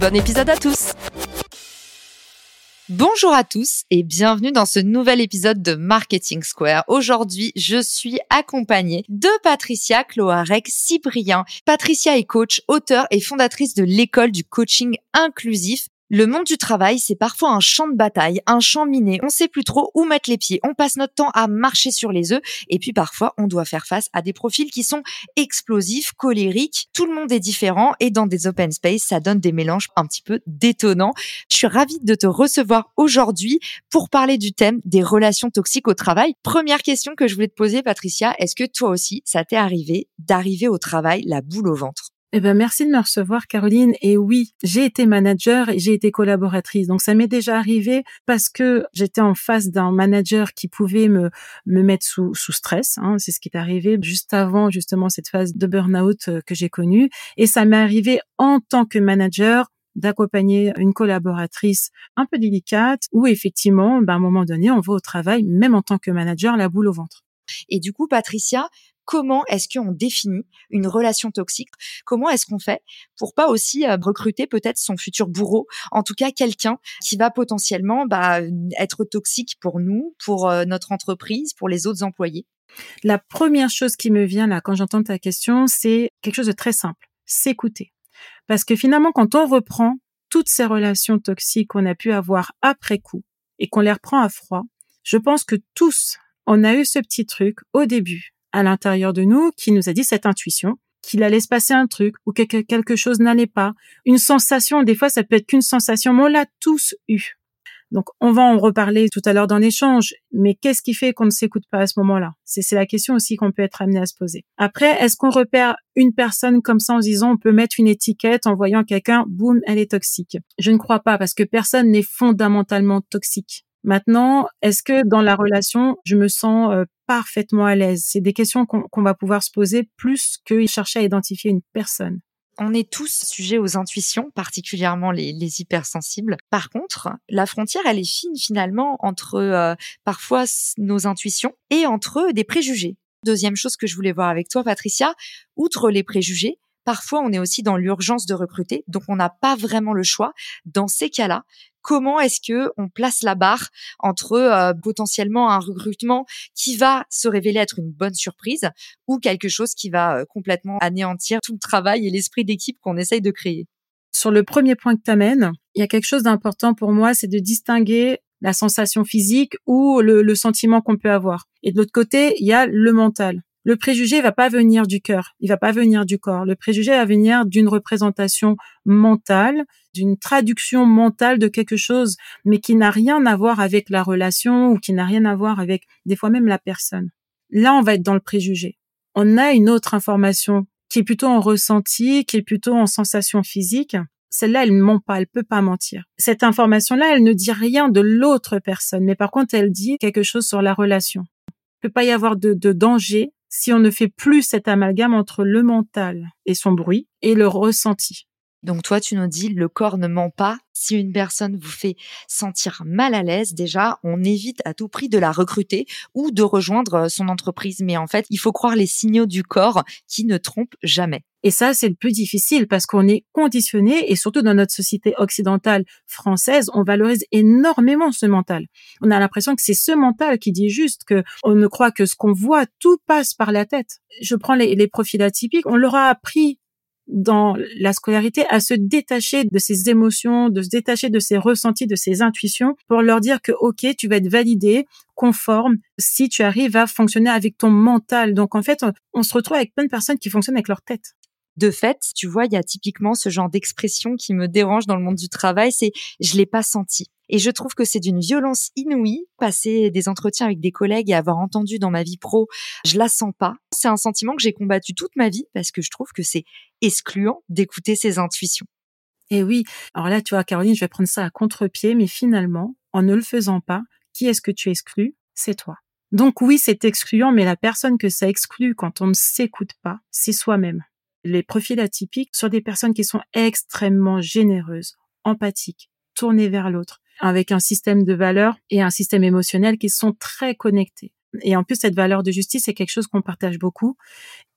Bon épisode à tous Bonjour à tous et bienvenue dans ce nouvel épisode de Marketing Square. Aujourd'hui, je suis accompagnée de Patricia Cloarec Cyprien. Patricia est coach, auteur et fondatrice de l'école du coaching inclusif le monde du travail, c'est parfois un champ de bataille, un champ miné. On sait plus trop où mettre les pieds. On passe notre temps à marcher sur les œufs. Et puis parfois, on doit faire face à des profils qui sont explosifs, colériques. Tout le monde est différent. Et dans des open space, ça donne des mélanges un petit peu détonnants. Je suis ravie de te recevoir aujourd'hui pour parler du thème des relations toxiques au travail. Première question que je voulais te poser, Patricia. Est-ce que toi aussi, ça t'est arrivé d'arriver au travail la boule au ventre? Eh ben merci de me recevoir Caroline et oui, j'ai été manager et j'ai été collaboratrice. Donc ça m'est déjà arrivé parce que j'étais en face d'un manager qui pouvait me me mettre sous sous stress, hein. c'est ce qui est arrivé juste avant justement cette phase de burn-out euh, que j'ai connue et ça m'est arrivé en tant que manager d'accompagner une collaboratrice un peu délicate où effectivement, ben, à un moment donné, on va au travail, même en tant que manager, la boule au ventre. Et du coup, Patricia, comment est-ce qu'on définit une relation toxique? Comment est-ce qu'on fait pour pas aussi euh, recruter peut-être son futur bourreau, en tout cas quelqu'un qui va potentiellement bah, être toxique pour nous, pour euh, notre entreprise, pour les autres employés. La première chose qui me vient là quand j'entends ta question, c'est quelque chose de très simple, s'écouter. Parce que finalement, quand on reprend toutes ces relations toxiques qu'on a pu avoir après coup et qu'on les reprend à froid, je pense que tous, on a eu ce petit truc au début à l'intérieur de nous qui nous a dit cette intuition, qu'il allait se passer un truc ou que quelque chose n'allait pas. Une sensation, des fois ça peut être qu'une sensation, mais on l'a tous eu. Donc on va en reparler tout à l'heure dans l'échange, mais qu'est-ce qui fait qu'on ne s'écoute pas à ce moment-là? C'est la question aussi qu'on peut être amené à se poser. Après, est-ce qu'on repère une personne comme ça en disant on peut mettre une étiquette en voyant quelqu'un, boum, elle est toxique? Je ne crois pas parce que personne n'est fondamentalement toxique. Maintenant, est-ce que dans la relation, je me sens euh, parfaitement à l'aise? C'est des questions qu'on va pouvoir se poser plus que chercher à identifier une personne. On est tous sujets aux intuitions, particulièrement les, les hypersensibles. Par contre, la frontière, elle est fine finalement entre euh, parfois nos intuitions et entre des préjugés. Deuxième chose que je voulais voir avec toi, Patricia, outre les préjugés, parfois on est aussi dans l'urgence de recruter, donc on n'a pas vraiment le choix. Dans ces cas-là, comment est-ce que on place la barre entre euh, potentiellement un recrutement qui va se révéler être une bonne surprise ou quelque chose qui va euh, complètement anéantir tout le travail et l'esprit d'équipe qu'on essaye de créer? Sur le premier point que tu amènes, il y a quelque chose d'important pour moi, c'est de distinguer la sensation physique ou le, le sentiment qu'on peut avoir. Et de l'autre côté, il y a le mental. Le préjugé va pas venir du cœur, il va pas venir du corps. Le préjugé va venir d'une représentation mentale, d'une traduction mentale de quelque chose, mais qui n'a rien à voir avec la relation ou qui n'a rien à voir avec des fois même la personne. Là, on va être dans le préjugé. On a une autre information qui est plutôt en ressenti, qui est plutôt en sensation physique. Celle-là, elle ment pas, elle peut pas mentir. Cette information-là, elle ne dit rien de l'autre personne, mais par contre, elle dit quelque chose sur la relation. Il peut pas y avoir de danger si on ne fait plus cet amalgame entre le mental et son bruit et le ressenti. Donc toi, tu nous dis, le corps ne ment pas. Si une personne vous fait sentir mal à l'aise, déjà, on évite à tout prix de la recruter ou de rejoindre son entreprise. Mais en fait, il faut croire les signaux du corps qui ne trompent jamais. Et ça, c'est le plus difficile parce qu'on est conditionné et surtout dans notre société occidentale française, on valorise énormément ce mental. On a l'impression que c'est ce mental qui dit juste que on ne croit que ce qu'on voit, tout passe par la tête. Je prends les, profils atypiques. On leur a appris dans la scolarité à se détacher de ses émotions, de se détacher de ses ressentis, de ses intuitions pour leur dire que OK, tu vas être validé, conforme si tu arrives à fonctionner avec ton mental. Donc en fait, on, se retrouve avec plein de personnes qui fonctionnent avec leur tête. De fait, tu vois, il y a typiquement ce genre d'expression qui me dérange dans le monde du travail, c'est je l'ai pas senti. Et je trouve que c'est d'une violence inouïe. Passer des entretiens avec des collègues et avoir entendu dans ma vie pro, je la sens pas. C'est un sentiment que j'ai combattu toute ma vie parce que je trouve que c'est excluant d'écouter ses intuitions. Et oui. Alors là, tu vois, Caroline, je vais prendre ça à contre-pied, mais finalement, en ne le faisant pas, qui est-ce que tu exclus? C'est toi. Donc oui, c'est excluant, mais la personne que ça exclut quand on ne s'écoute pas, c'est soi-même. Les profils atypiques sont des personnes qui sont extrêmement généreuses, empathiques, tournées vers l'autre, avec un système de valeurs et un système émotionnel qui sont très connectés. Et en plus, cette valeur de justice, c'est quelque chose qu'on partage beaucoup.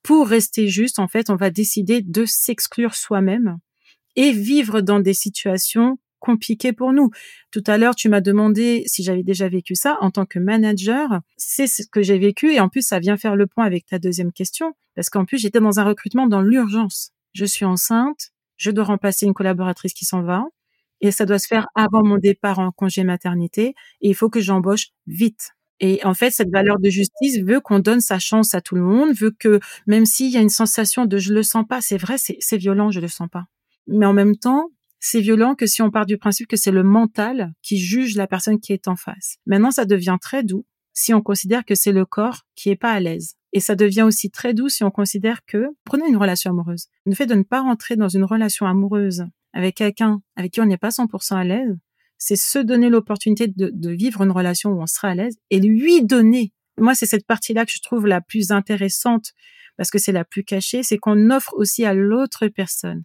Pour rester juste, en fait, on va décider de s'exclure soi-même et vivre dans des situations compliquées pour nous. Tout à l'heure, tu m'as demandé si j'avais déjà vécu ça en tant que manager. C'est ce que j'ai vécu et en plus, ça vient faire le point avec ta deuxième question parce qu'en plus, j'étais dans un recrutement dans l'urgence. Je suis enceinte, je dois remplacer une collaboratrice qui s'en va et ça doit se faire avant mon départ en congé maternité et il faut que j'embauche vite. Et en fait, cette valeur de justice veut qu'on donne sa chance à tout le monde, veut que même s'il y a une sensation de je le sens pas, c'est vrai, c'est violent, je le sens pas. Mais en même temps, c'est violent que si on part du principe que c'est le mental qui juge la personne qui est en face. Maintenant, ça devient très doux si on considère que c'est le corps qui est pas à l'aise. Et ça devient aussi très doux si on considère que, prenez une relation amoureuse, le fait de ne pas rentrer dans une relation amoureuse avec quelqu'un avec qui on n'est pas 100% à l'aise, c'est se donner l'opportunité de, de, vivre une relation où on sera à l'aise et lui donner. Moi, c'est cette partie-là que je trouve la plus intéressante parce que c'est la plus cachée, c'est qu'on offre aussi à l'autre personne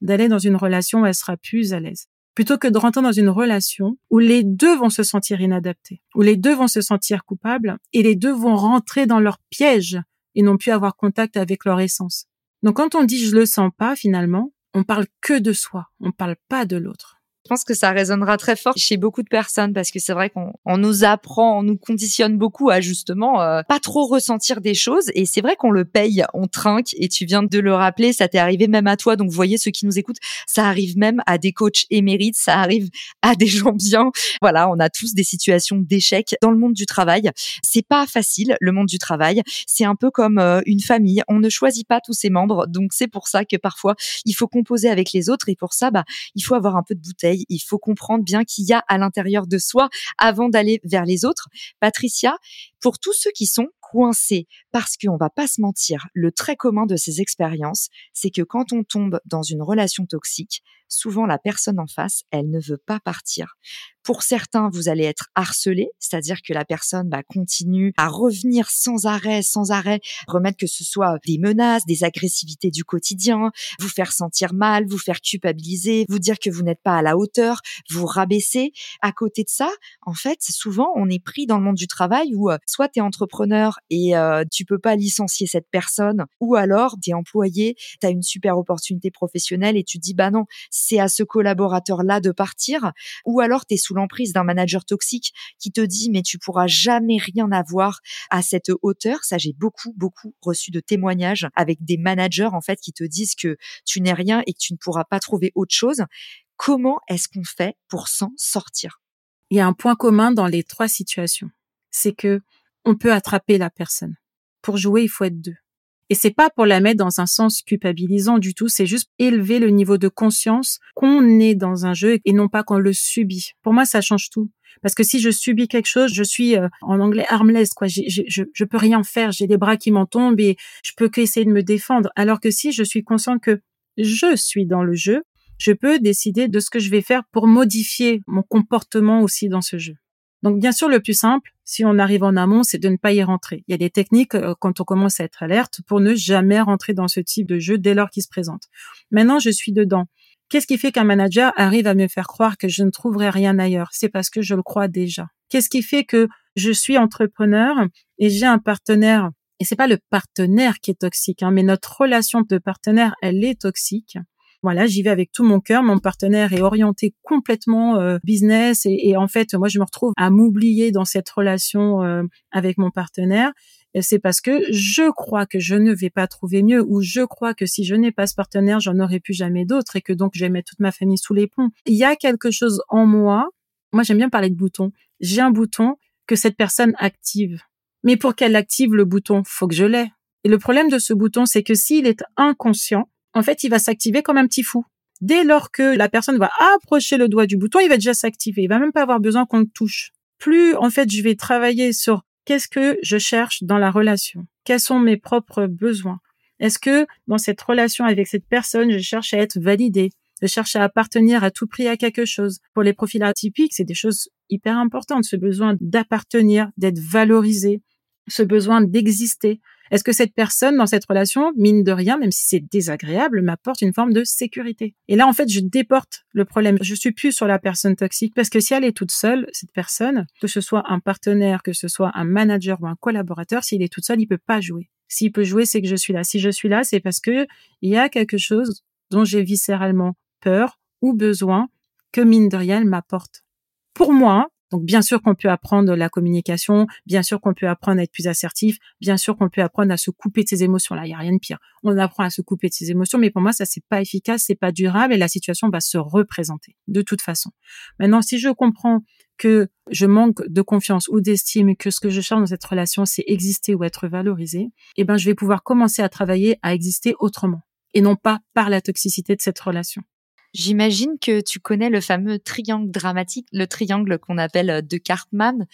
d'aller dans une relation où elle sera plus à l'aise. Plutôt que de rentrer dans une relation où les deux vont se sentir inadaptés, où les deux vont se sentir coupables et les deux vont rentrer dans leur piège et n'ont plus avoir contact avec leur essence. Donc quand on dit je le sens pas finalement, on parle que de soi, on parle pas de l'autre. Je pense que ça résonnera très fort chez beaucoup de personnes parce que c'est vrai qu'on nous apprend, on nous conditionne beaucoup à justement euh, pas trop ressentir des choses et c'est vrai qu'on le paye, on trinque et tu viens de le rappeler, ça t'est arrivé même à toi. Donc vous voyez ceux qui nous écoutent, ça arrive même à des coachs émérites, ça arrive à des gens bien. Voilà, on a tous des situations d'échec dans le monde du travail. C'est pas facile le monde du travail, c'est un peu comme euh, une famille, on ne choisit pas tous ses membres. Donc c'est pour ça que parfois il faut composer avec les autres et pour ça bah il faut avoir un peu de bouteille il faut comprendre bien qu'il y a à l'intérieur de soi avant d'aller vers les autres. Patricia, pour tous ceux qui sont coincés, parce qu'on va pas se mentir, le trait commun de ces expériences, c'est que quand on tombe dans une relation toxique, souvent la personne en face, elle ne veut pas partir. Pour certains, vous allez être harcelé, c'est-à-dire que la personne bah, continue à revenir sans arrêt, sans arrêt, remettre que ce soit des menaces, des agressivités du quotidien, vous faire sentir mal, vous faire culpabiliser, vous dire que vous n'êtes pas à la hauteur, vous rabaisser. À côté de ça, en fait, souvent, on est pris dans le monde du travail où euh, soit tu es entrepreneur et euh, tu peux pas licencier cette personne, ou alors tu es employé, tu as une super opportunité professionnelle et tu dis bah non, c'est à ce collaborateur-là de partir, ou alors tu es sous l'emprise d'un manager toxique qui te dit mais tu pourras jamais rien avoir à cette hauteur. Ça, j'ai beaucoup, beaucoup reçu de témoignages avec des managers en fait qui te disent que tu n'es rien et que tu ne pourras pas trouver autre chose. Comment est-ce qu'on fait pour s'en sortir? Il y a un point commun dans les trois situations. C'est que on peut attraper la personne. Pour jouer, il faut être deux. Et c'est pas pour la mettre dans un sens culpabilisant du tout, c'est juste élever le niveau de conscience qu'on est dans un jeu et non pas qu'on le subit. Pour moi, ça change tout. Parce que si je subis quelque chose, je suis euh, en anglais armless, quoi. je, je peux rien faire, j'ai des bras qui m'en tombent et je peux qu'essayer de me défendre. Alors que si je suis consciente que je suis dans le jeu, je peux décider de ce que je vais faire pour modifier mon comportement aussi dans ce jeu. Donc bien sûr, le plus simple, si on arrive en amont, c'est de ne pas y rentrer. Il y a des techniques euh, quand on commence à être alerte pour ne jamais rentrer dans ce type de jeu dès lors qu'il se présente. Maintenant, je suis dedans. Qu'est-ce qui fait qu'un manager arrive à me faire croire que je ne trouverai rien ailleurs? C'est parce que je le crois déjà. Qu'est-ce qui fait que je suis entrepreneur et j'ai un partenaire? Et c'est pas le partenaire qui est toxique, hein, mais notre relation de partenaire, elle est toxique voilà, j'y vais avec tout mon cœur. Mon partenaire est orienté complètement euh, business et, en fait, moi, je me retrouve à m'oublier dans cette relation euh, avec mon partenaire. c'est parce que je crois que je ne vais pas trouver mieux ou je crois que si je n'ai pas ce partenaire, j'en aurai plus jamais d'autres et que donc je vais mettre toute ma famille sous les ponts. Il y a quelque chose en moi. Moi, j'aime bien parler de bouton. J'ai un bouton que cette personne active. Mais pour qu'elle active le bouton, faut que je l'ai. Et le problème de ce bouton, c'est que s'il est inconscient, en fait, il va s'activer comme un petit fou. Dès lors que la personne va approcher le doigt du bouton, il va déjà s'activer. Il va même pas avoir besoin qu'on le touche. Plus, en fait, je vais travailler sur qu'est-ce que je cherche dans la relation? Quels sont mes propres besoins? Est-ce que dans cette relation avec cette personne, je cherche à être validée? Je cherche à appartenir à tout prix à quelque chose? Pour les profils atypiques, c'est des choses hyper importantes. Ce besoin d'appartenir, d'être valorisé, ce besoin d'exister. Est-ce que cette personne dans cette relation, mine de rien, même si c'est désagréable, m'apporte une forme de sécurité? Et là, en fait, je déporte le problème. Je suis plus sur la personne toxique parce que si elle est toute seule, cette personne, que ce soit un partenaire, que ce soit un manager ou un collaborateur, s'il est toute seule, il peut pas jouer. S'il peut jouer, c'est que je suis là. Si je suis là, c'est parce que il y a quelque chose dont j'ai viscéralement peur ou besoin que mine de rien, elle m'apporte. Pour moi, donc bien sûr qu'on peut apprendre la communication, bien sûr qu'on peut apprendre à être plus assertif, bien sûr qu'on peut apprendre à se couper de ses émotions. Là, il y a rien de pire. On apprend à se couper de ses émotions, mais pour moi ça c'est pas efficace, c'est pas durable et la situation va se représenter de toute façon. Maintenant, si je comprends que je manque de confiance ou d'estime, que ce que je cherche dans cette relation c'est exister ou être valorisé, eh ben je vais pouvoir commencer à travailler à exister autrement et non pas par la toxicité de cette relation. J'imagine que tu connais le fameux triangle dramatique, le triangle qu'on appelle euh, de Cartman.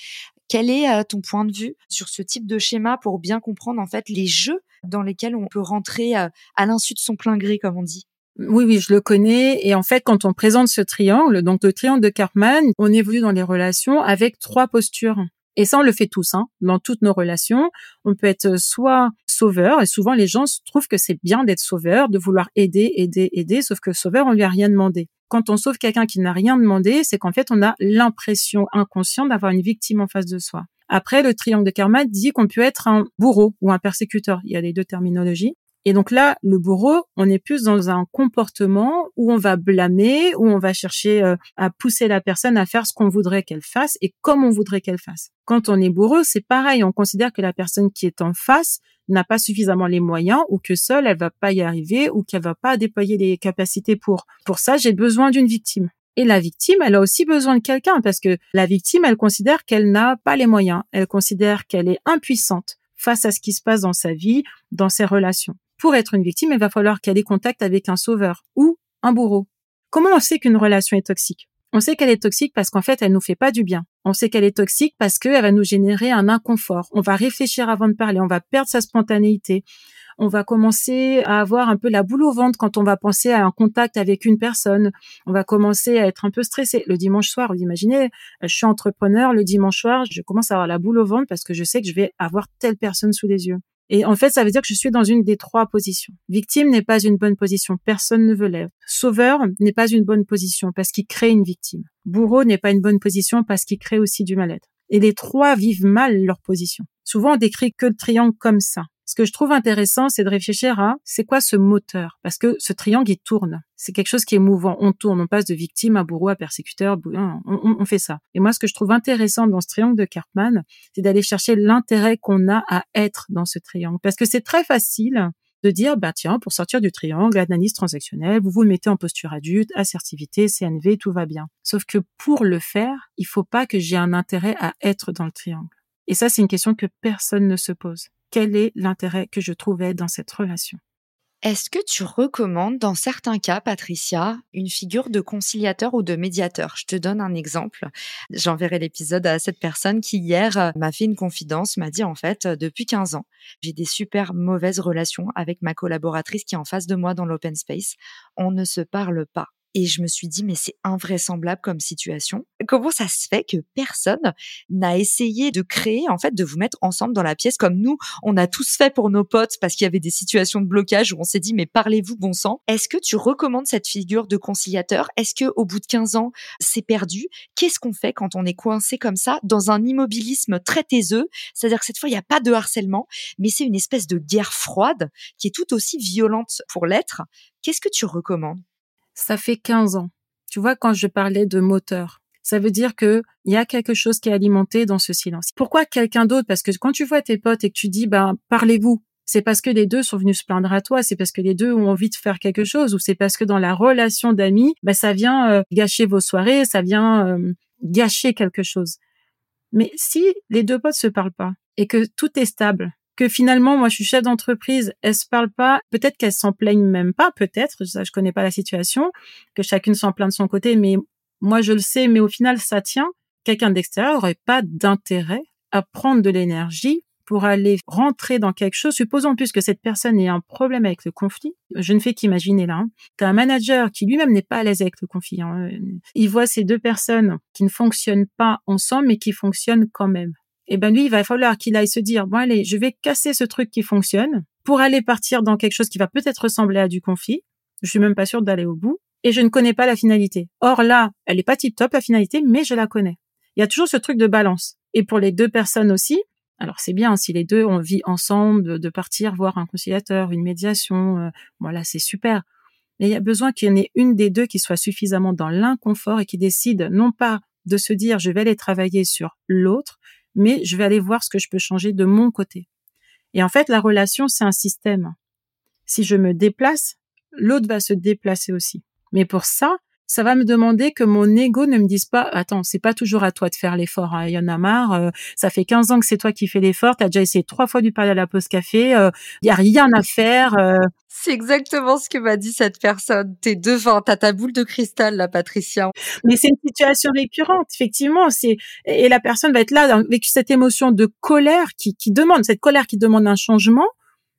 Quel est euh, ton point de vue sur ce type de schéma pour bien comprendre en fait les jeux dans lesquels on peut rentrer euh, à l'insu de son plein gré, comme on dit? Oui, oui, je le connais. Et en fait, quand on présente ce triangle, donc le triangle de Cartman, on évolue dans les relations avec trois postures. Et ça, on le fait tous, hein, dans toutes nos relations. On peut être soit sauveur, et souvent les gens trouvent que c'est bien d'être sauveur, de vouloir aider, aider, aider, sauf que sauveur, on lui a rien demandé. Quand on sauve quelqu'un qui n'a rien demandé, c'est qu'en fait, on a l'impression inconsciente d'avoir une victime en face de soi. Après, le triangle de karma dit qu'on peut être un bourreau ou un persécuteur. Il y a les deux terminologies. Et donc là, le bourreau, on est plus dans un comportement où on va blâmer, où on va chercher euh, à pousser la personne à faire ce qu'on voudrait qu'elle fasse et comme on voudrait qu'elle fasse. Quand on est bourreau, c'est pareil, on considère que la personne qui est en face n'a pas suffisamment les moyens ou que seule elle va pas y arriver ou qu'elle va pas déployer les capacités pour. Pour ça, j'ai besoin d'une victime. Et la victime, elle a aussi besoin de quelqu'un parce que la victime, elle considère qu'elle n'a pas les moyens. Elle considère qu'elle est impuissante face à ce qui se passe dans sa vie, dans ses relations. Pour être une victime, il va falloir qu'elle ait contact avec un sauveur ou un bourreau. Comment on sait qu'une relation est toxique? On sait qu'elle est toxique parce qu'en fait, elle nous fait pas du bien. On sait qu'elle est toxique parce qu'elle va nous générer un inconfort. On va réfléchir avant de parler, on va perdre sa spontanéité. On va commencer à avoir un peu la boule au ventre quand on va penser à un contact avec une personne. On va commencer à être un peu stressé. Le dimanche soir, vous imaginez, je suis entrepreneur, le dimanche soir, je commence à avoir la boule au ventre parce que je sais que je vais avoir telle personne sous les yeux. Et en fait, ça veut dire que je suis dans une des trois positions. Victime n'est pas une bonne position, personne ne veut l'être. Sauveur n'est pas une bonne position parce qu'il crée une victime. Bourreau n'est pas une bonne position parce qu'il crée aussi du mal-être. Et les trois vivent mal leur position. Souvent, on décrit que le triangle comme ça. Ce que je trouve intéressant, c'est de réfléchir à c'est quoi ce moteur? Parce que ce triangle, il tourne. C'est quelque chose qui est mouvant. On tourne, on passe de victime à bourreau à persécuteur. On, on, fait ça. Et moi, ce que je trouve intéressant dans ce triangle de Cartman, c'est d'aller chercher l'intérêt qu'on a à être dans ce triangle. Parce que c'est très facile de dire, bah tiens, pour sortir du triangle, analyse transactionnelle, vous vous mettez en posture adulte, assertivité, CNV, tout va bien. Sauf que pour le faire, il faut pas que j'ai un intérêt à être dans le triangle. Et ça, c'est une question que personne ne se pose quel est l'intérêt que je trouvais dans cette relation. Est-ce que tu recommandes, dans certains cas, Patricia, une figure de conciliateur ou de médiateur? Je te donne un exemple. J'enverrai l'épisode à cette personne qui, hier, m'a fait une confidence, m'a dit, en fait, euh, depuis 15 ans, j'ai des super mauvaises relations avec ma collaboratrice qui est en face de moi dans l'open space. On ne se parle pas. Et je me suis dit, mais c'est invraisemblable comme situation. Comment ça se fait que personne n'a essayé de créer, en fait, de vous mettre ensemble dans la pièce comme nous, on a tous fait pour nos potes parce qu'il y avait des situations de blocage où on s'est dit, mais parlez-vous bon sang. Est-ce que tu recommandes cette figure de conciliateur? Est-ce que au bout de 15 ans, c'est perdu? Qu'est-ce qu'on fait quand on est coincé comme ça dans un immobilisme très taiseux? C'est-à-dire que cette fois, il n'y a pas de harcèlement, mais c'est une espèce de guerre froide qui est tout aussi violente pour l'être. Qu'est-ce que tu recommandes? Ça fait 15 ans. Tu vois, quand je parlais de moteur, ça veut dire que il y a quelque chose qui est alimenté dans ce silence. Pourquoi quelqu'un d'autre? Parce que quand tu vois tes potes et que tu dis, ben, parlez-vous, c'est parce que les deux sont venus se plaindre à toi, c'est parce que les deux ont envie de faire quelque chose, ou c'est parce que dans la relation d'amis, ben, ça vient euh, gâcher vos soirées, ça vient euh, gâcher quelque chose. Mais si les deux potes se parlent pas et que tout est stable, que finalement, moi, je suis chef d'entreprise, elles se parlent pas, peut-être qu'elles s'en plaignent même pas, peut-être, ça, je connais pas la situation, que chacune s'en plaint de son côté, mais moi, je le sais, mais au final, ça tient. Quelqu'un d'extérieur aurait pas d'intérêt à prendre de l'énergie pour aller rentrer dans quelque chose, supposons plus que cette personne ait un problème avec le conflit. Je ne fais qu'imaginer là. Hein. Tu as un manager qui lui-même n'est pas à l'aise avec le conflit. Hein. Il voit ces deux personnes qui ne fonctionnent pas ensemble, mais qui fonctionnent quand même. Eh ben lui, il va falloir qu'il aille se dire, bon allez, je vais casser ce truc qui fonctionne pour aller partir dans quelque chose qui va peut-être ressembler à du conflit. Je suis même pas sûre d'aller au bout. Et je ne connais pas la finalité. Or là, elle est pas tip top la finalité, mais je la connais. Il y a toujours ce truc de balance. Et pour les deux personnes aussi, alors c'est bien si les deux ont envie ensemble de, partir voir un conciliateur, une médiation, euh, voilà, c'est super. Mais il y a besoin qu'il y en ait une des deux qui soit suffisamment dans l'inconfort et qui décide non pas de se dire je vais aller travailler sur l'autre, mais je vais aller voir ce que je peux changer de mon côté. Et en fait, la relation, c'est un système. Si je me déplace, l'autre va se déplacer aussi. Mais pour ça, ça va me demander que mon ego ne me dise pas attends c'est pas toujours à toi de faire l'effort hein. il y en a marre euh, ça fait 15 ans que c'est toi qui fais l'effort t'as déjà essayé trois fois du parler à la pause café il euh, y a rien à faire euh. c'est exactement ce que m'a dit cette personne t'es devant t'as ta boule de cristal là Patricia mais c'est une situation récurrente effectivement c'est et la personne va être là avec cette émotion de colère qui, qui demande cette colère qui demande un changement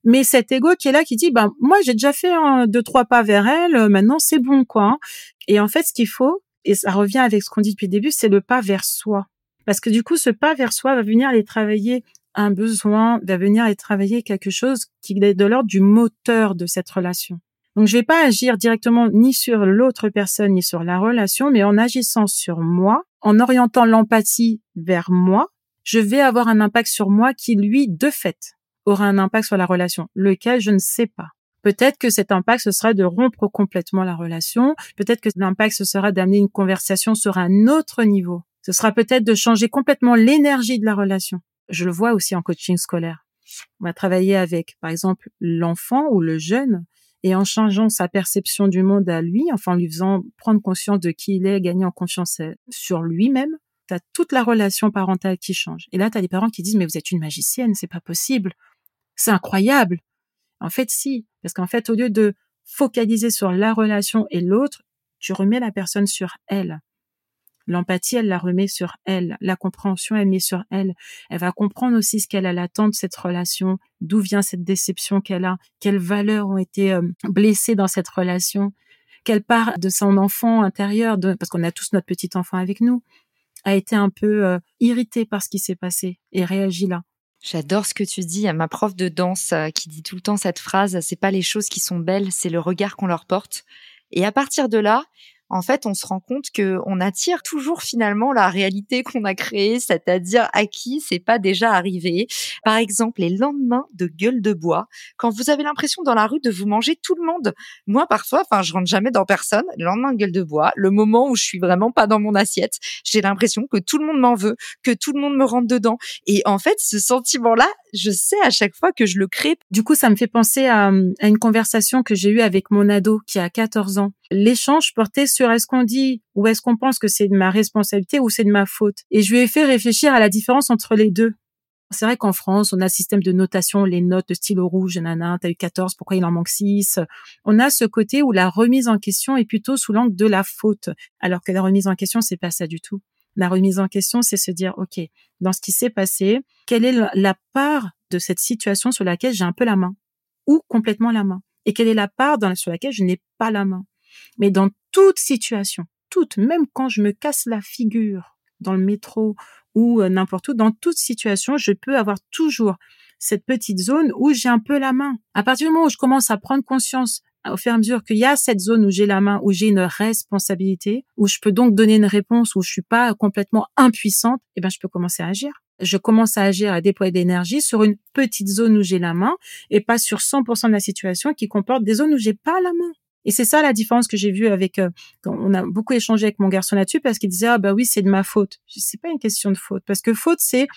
mais cet ego qui est là qui dit ben moi j'ai déjà fait un, deux trois pas vers elle maintenant c'est bon quoi hein. Et en fait, ce qu'il faut, et ça revient avec ce qu'on dit depuis le début, c'est le pas vers soi. Parce que du coup, ce pas vers soi va venir aller travailler un besoin, va venir aller travailler quelque chose qui est de l'ordre du moteur de cette relation. Donc, je vais pas agir directement ni sur l'autre personne ni sur la relation, mais en agissant sur moi, en orientant l'empathie vers moi, je vais avoir un impact sur moi qui, lui, de fait, aura un impact sur la relation, lequel je ne sais pas. Peut-être que cet impact, ce sera de rompre complètement la relation. Peut-être que l'impact, ce sera d'amener une conversation sur un autre niveau. Ce sera peut-être de changer complètement l'énergie de la relation. Je le vois aussi en coaching scolaire. On va travailler avec, par exemple, l'enfant ou le jeune et en changeant sa perception du monde à lui, enfin en lui faisant prendre conscience de qui il est, gagner en confiance sur lui-même, tu as toute la relation parentale qui change. Et là, tu as des parents qui disent, mais vous êtes une magicienne, c'est pas possible. C'est incroyable. En fait, si. Parce qu'en fait, au lieu de focaliser sur la relation et l'autre, tu remets la personne sur elle. L'empathie, elle la remet sur elle. La compréhension, elle met sur elle. Elle va comprendre aussi ce qu'elle a l'attente de cette relation, d'où vient cette déception qu'elle a, quelles valeurs ont été euh, blessées dans cette relation, quelle part de son enfant intérieur, parce qu'on a tous notre petit enfant avec nous, a été un peu euh, irrité par ce qui s'est passé et réagit là. J'adore ce que tu dis. ma prof de danse euh, qui dit tout le temps cette phrase c'est pas les choses qui sont belles, c'est le regard qu'on leur porte. Et à partir de là, en fait, on se rend compte que on attire toujours finalement la réalité qu'on a créée, c'est-à-dire à qui c'est pas déjà arrivé. Par exemple, les lendemains de gueule de bois, quand vous avez l'impression dans la rue de vous manger tout le monde. Moi, parfois, enfin, je rentre jamais dans personne. Le lendemain de gueule de bois, le moment où je suis vraiment pas dans mon assiette, j'ai l'impression que tout le monde m'en veut, que tout le monde me rentre dedans. Et en fait, ce sentiment-là, je sais à chaque fois que je le crée. Du coup, ça me fait penser à, à une conversation que j'ai eue avec mon ado qui a 14 ans. L'échange portait sur est-ce qu'on dit ou est-ce qu'on pense que c'est de ma responsabilité ou c'est de ma faute. Et je lui ai fait réfléchir à la différence entre les deux. C'est vrai qu'en France, on a un système de notation, les notes de stylo rouge, nana, t'as eu 14, pourquoi il en manque 6 On a ce côté où la remise en question est plutôt sous l'angle de la faute, alors que la remise en question, c'est pas ça du tout. La remise en question, c'est se dire, OK, dans ce qui s'est passé, quelle est la part de cette situation sur laquelle j'ai un peu la main ou complètement la main et quelle est la part sur laquelle je n'ai pas la main. Mais dans toute situation, toute, même quand je me casse la figure dans le métro ou euh, n'importe où, dans toute situation, je peux avoir toujours cette petite zone où j'ai un peu la main. À partir du moment où je commence à prendre conscience au fur et à mesure qu'il y a cette zone où j'ai la main, où j'ai une responsabilité, où je peux donc donner une réponse, où je suis pas complètement impuissante, eh ben, je peux commencer à agir. Je commence à agir, à déployer d'énergie sur une petite zone où j'ai la main et pas sur 100% de la situation qui comporte des zones où j'ai pas la main. Et c'est ça la différence que j'ai vue avec. Euh, on a beaucoup échangé avec mon garçon là-dessus parce qu'il disait ah bah oui c'est de ma faute. C'est pas une question de faute parce que faute c'est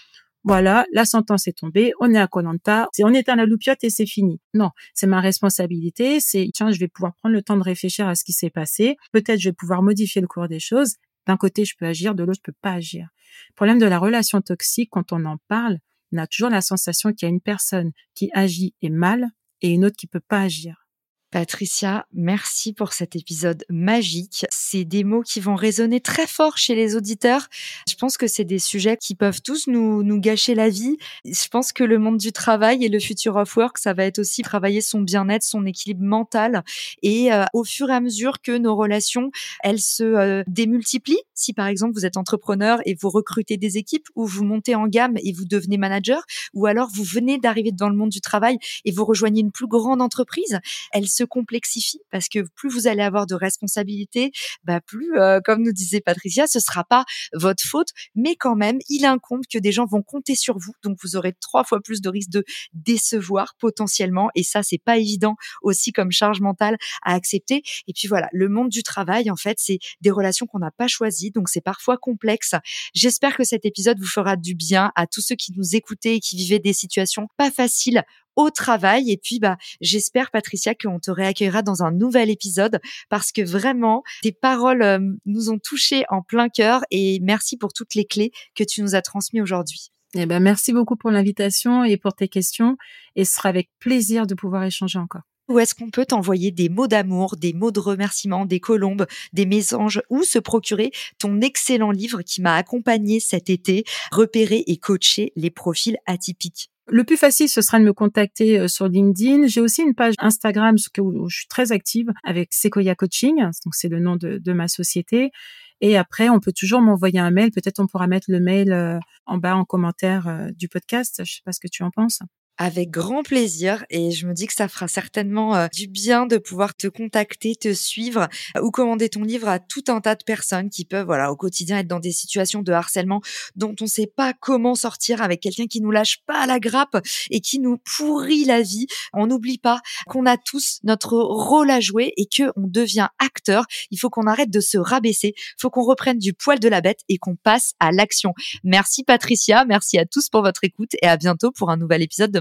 voilà, la sentence est tombée, on est à Colanta, on éteint la loupiote et c'est fini. Non, c'est ma responsabilité, c'est tiens, je vais pouvoir prendre le temps de réfléchir à ce qui s'est passé, peut-être je vais pouvoir modifier le cours des choses. D'un côté, je peux agir, de l'autre, je peux pas agir. problème de la relation toxique, quand on en parle, on a toujours la sensation qu'il y a une personne qui agit et mal et une autre qui peut pas agir. Patricia, merci pour cet épisode magique. C'est des mots qui vont résonner très fort chez les auditeurs. Je pense que c'est des sujets qui peuvent tous nous, nous gâcher la vie. Je pense que le monde du travail et le future of work, ça va être aussi travailler son bien-être, son équilibre mental. Et euh, au fur et à mesure que nos relations, elles se euh, démultiplient, si par exemple vous êtes entrepreneur et vous recrutez des équipes ou vous montez en gamme et vous devenez manager, ou alors vous venez d'arriver dans le monde du travail et vous rejoignez une plus grande entreprise, elles se complexifie parce que plus vous allez avoir de responsabilités, bah plus, euh, comme nous disait Patricia, ce sera pas votre faute, mais quand même, il incombe que des gens vont compter sur vous, donc vous aurez trois fois plus de risques de décevoir potentiellement, et ça c'est pas évident aussi comme charge mentale à accepter. Et puis voilà, le monde du travail, en fait, c'est des relations qu'on n'a pas choisies, donc c'est parfois complexe. J'espère que cet épisode vous fera du bien à tous ceux qui nous écoutaient et qui vivaient des situations pas faciles au travail. Et puis, bah, j'espère, Patricia, qu'on te réaccueillera dans un nouvel épisode parce que vraiment, tes paroles euh, nous ont touchés en plein cœur et merci pour toutes les clés que tu nous as transmises aujourd'hui. Eh ben, merci beaucoup pour l'invitation et pour tes questions. Et ce sera avec plaisir de pouvoir échanger encore. Où est-ce qu'on peut t'envoyer des mots d'amour, des mots de remerciement, des colombes, des messages ou se procurer ton excellent livre qui m'a accompagné cet été, repérer et coacher les profils atypiques? Le plus facile, ce sera de me contacter euh, sur LinkedIn. J'ai aussi une page Instagram où je suis très active avec Sequoia Coaching, donc c'est le nom de, ma société. Et après, on peut toujours m'envoyer un mail. Peut-être on pourra mettre le mail euh, en bas en commentaire euh, du podcast. Je sais pas ce que tu en penses avec grand plaisir et je me dis que ça fera certainement euh, du bien de pouvoir te contacter, te suivre euh, ou commander ton livre à tout un tas de personnes qui peuvent voilà au quotidien être dans des situations de harcèlement dont on ne sait pas comment sortir avec quelqu'un qui nous lâche pas à la grappe et qui nous pourrit la vie. On n'oublie pas qu'on a tous notre rôle à jouer et que on devient acteur. Il faut qu'on arrête de se rabaisser, il faut qu'on reprenne du poil de la bête et qu'on passe à l'action. Merci Patricia, merci à tous pour votre écoute et à bientôt pour un nouvel épisode de